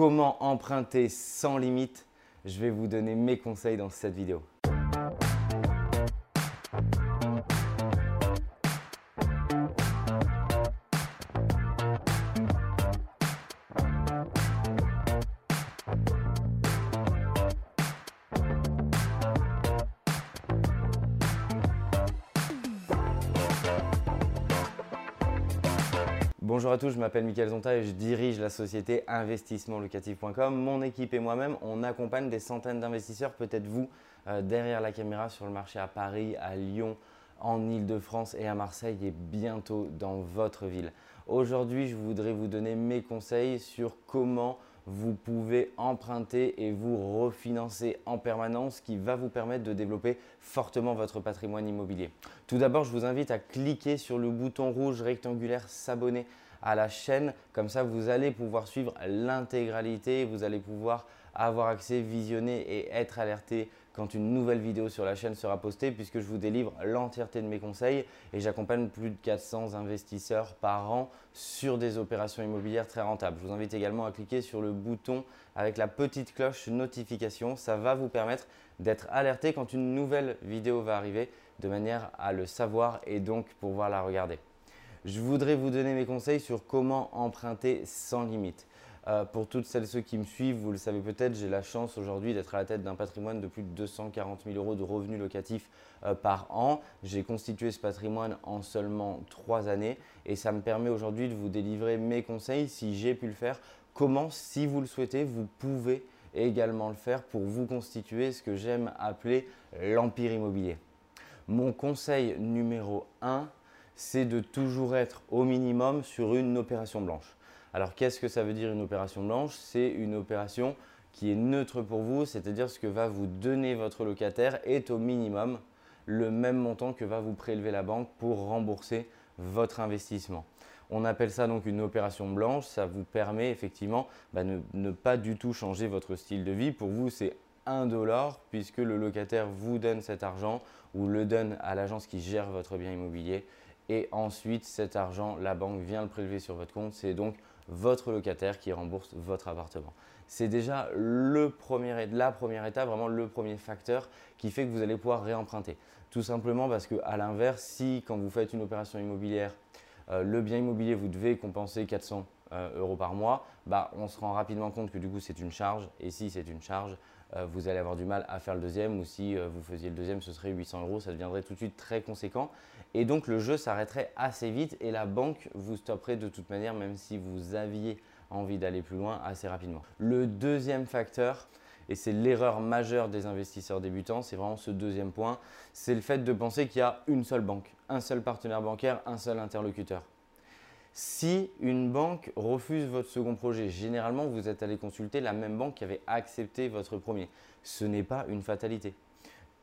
comment emprunter sans limite. Je vais vous donner mes conseils dans cette vidéo. Bonjour à tous, je m'appelle Mickaël Zonta et je dirige la société investissementlocatif.com. Mon équipe et moi-même, on accompagne des centaines d'investisseurs, peut-être vous, euh, derrière la caméra sur le marché à Paris, à Lyon, en Ile-de-France et à Marseille et bientôt dans votre ville. Aujourd'hui, je voudrais vous donner mes conseils sur comment vous pouvez emprunter et vous refinancer en permanence, ce qui va vous permettre de développer fortement votre patrimoine immobilier. Tout d'abord, je vous invite à cliquer sur le bouton rouge rectangulaire s'abonner à la chaîne. Comme ça, vous allez pouvoir suivre l'intégralité, vous allez pouvoir avoir accès, visionner et être alerté quand une nouvelle vidéo sur la chaîne sera postée puisque je vous délivre l'entièreté de mes conseils et j'accompagne plus de 400 investisseurs par an sur des opérations immobilières très rentables. Je vous invite également à cliquer sur le bouton avec la petite cloche notification. Ça va vous permettre d'être alerté quand une nouvelle vidéo va arriver de manière à le savoir et donc pouvoir la regarder. Je voudrais vous donner mes conseils sur comment emprunter sans limite. Euh, pour toutes celles et ceux qui me suivent, vous le savez peut-être, j'ai la chance aujourd'hui d'être à la tête d'un patrimoine de plus de 240 000 euros de revenus locatifs euh, par an. J'ai constitué ce patrimoine en seulement trois années et ça me permet aujourd'hui de vous délivrer mes conseils si j'ai pu le faire. Comment, si vous le souhaitez, vous pouvez également le faire pour vous constituer ce que j'aime appeler l'empire immobilier. Mon conseil numéro 1, c'est de toujours être au minimum sur une opération blanche. Alors qu'est-ce que ça veut dire une opération blanche? C'est une opération qui est neutre pour vous, c'est-à-dire ce que va vous donner votre locataire est au minimum le même montant que va vous prélever la banque pour rembourser votre investissement. On appelle ça donc une opération blanche, ça vous permet effectivement de bah, ne, pas du tout changer votre style de vie. Pour vous, c'est 1 dollar puisque le locataire vous donne cet argent ou le donne à l'agence qui gère votre bien immobilier et ensuite cet argent, la banque vient le prélever sur votre compte. C'est donc votre locataire qui rembourse votre appartement. C'est déjà le premier, la première étape, vraiment le premier facteur qui fait que vous allez pouvoir réemprunter. Tout simplement parce que à l'inverse, si quand vous faites une opération immobilière, le bien immobilier, vous devez compenser 400 euh, euros par mois, bah, on se rend rapidement compte que du coup c'est une charge. Et si c'est une charge, euh, vous allez avoir du mal à faire le deuxième. Ou si vous faisiez le deuxième, ce serait 800 euros. Ça deviendrait tout de suite très conséquent. Et donc le jeu s'arrêterait assez vite et la banque vous stopperait de toute manière, même si vous aviez envie d'aller plus loin assez rapidement. Le deuxième facteur, et c'est l'erreur majeure des investisseurs débutants, c'est vraiment ce deuxième point, c'est le fait de penser qu'il y a une seule banque, un seul partenaire bancaire, un seul interlocuteur. Si une banque refuse votre second projet, généralement vous êtes allé consulter la même banque qui avait accepté votre premier. Ce n'est pas une fatalité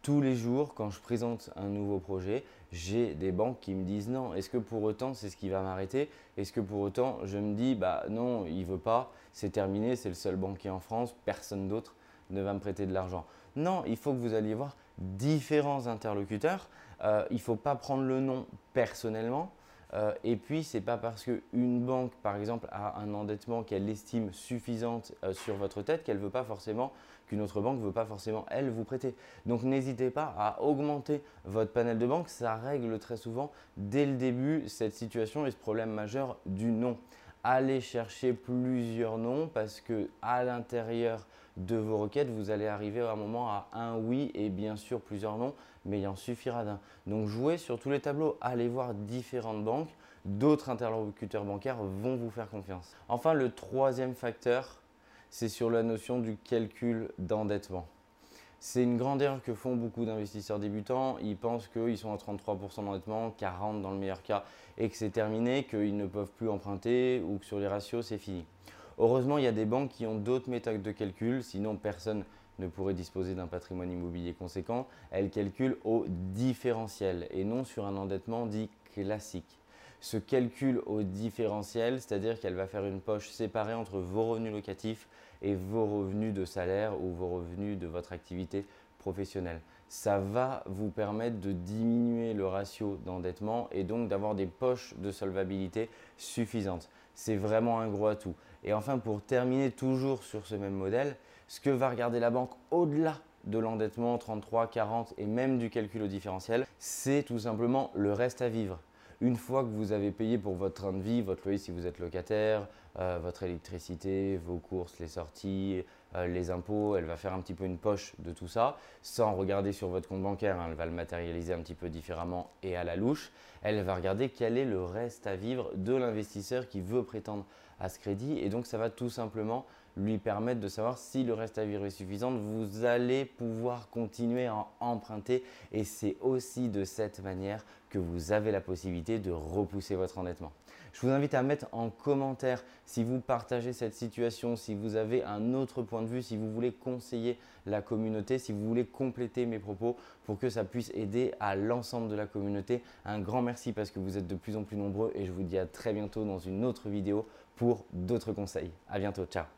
tous les jours, quand je présente un nouveau projet, j'ai des banques qui me disent non. Est-ce que pour autant, c'est ce qui va m'arrêter? Est-ce que pour autant, je me dis, bah non, il veut pas, c'est terminé, c'est le seul banquier en France, personne d'autre ne va me prêter de l'argent. Non, il faut que vous alliez voir différents interlocuteurs. Euh, il ne faut pas prendre le nom personnellement. Euh, et puis, ce n'est pas parce qu'une banque, par exemple, a un endettement qu'elle estime suffisante euh, sur votre tête qu'elle veut pas forcément, qu'une autre banque ne veut pas forcément, elle, vous prêter. Donc, n'hésitez pas à augmenter votre panel de banque. Ça règle très souvent, dès le début, cette situation et ce problème majeur du nom allez chercher plusieurs noms parce que à l'intérieur de vos requêtes, vous allez arriver à un moment à un oui et bien sûr plusieurs noms, mais il en suffira d'un. Donc jouez sur tous les tableaux, allez voir différentes banques, d'autres interlocuteurs bancaires vont vous faire confiance. Enfin, le troisième facteur, c'est sur la notion du calcul d'endettement. C'est une grande erreur que font beaucoup d'investisseurs débutants. Ils pensent qu'ils sont à 33% d'endettement, 40% dans le meilleur cas, et que c'est terminé, qu'ils ne peuvent plus emprunter ou que sur les ratios, c'est fini. Heureusement, il y a des banques qui ont d'autres méthodes de calcul, sinon personne ne pourrait disposer d'un patrimoine immobilier conséquent. Elles calculent au différentiel et non sur un endettement dit classique. Ce calcul au différentiel, c'est-à-dire qu'elle va faire une poche séparée entre vos revenus locatifs et vos revenus de salaire ou vos revenus de votre activité professionnelle. Ça va vous permettre de diminuer le ratio d'endettement et donc d'avoir des poches de solvabilité suffisantes. C'est vraiment un gros atout. Et enfin, pour terminer toujours sur ce même modèle, ce que va regarder la banque au-delà de l'endettement 33, 40 et même du calcul au différentiel, c'est tout simplement le reste à vivre. Une fois que vous avez payé pour votre train de vie, votre loyer si vous êtes locataire, euh, votre électricité, vos courses, les sorties, euh, les impôts, elle va faire un petit peu une poche de tout ça, sans regarder sur votre compte bancaire, hein, elle va le matérialiser un petit peu différemment et à la louche. Elle va regarder quel est le reste à vivre de l'investisseur qui veut prétendre à ce crédit et donc ça va tout simplement lui permettre de savoir si le reste à vivre est suffisant, vous allez pouvoir continuer à emprunter et c'est aussi de cette manière que vous avez la possibilité de repousser votre endettement. Je vous invite à mettre en commentaire si vous partagez cette situation, si vous avez un autre point de vue, si vous voulez conseiller la communauté, si vous voulez compléter mes propos pour que ça puisse aider à l'ensemble de la communauté. Un grand merci parce que vous êtes de plus en plus nombreux et je vous dis à très bientôt dans une autre vidéo pour d'autres conseils. À bientôt, ciao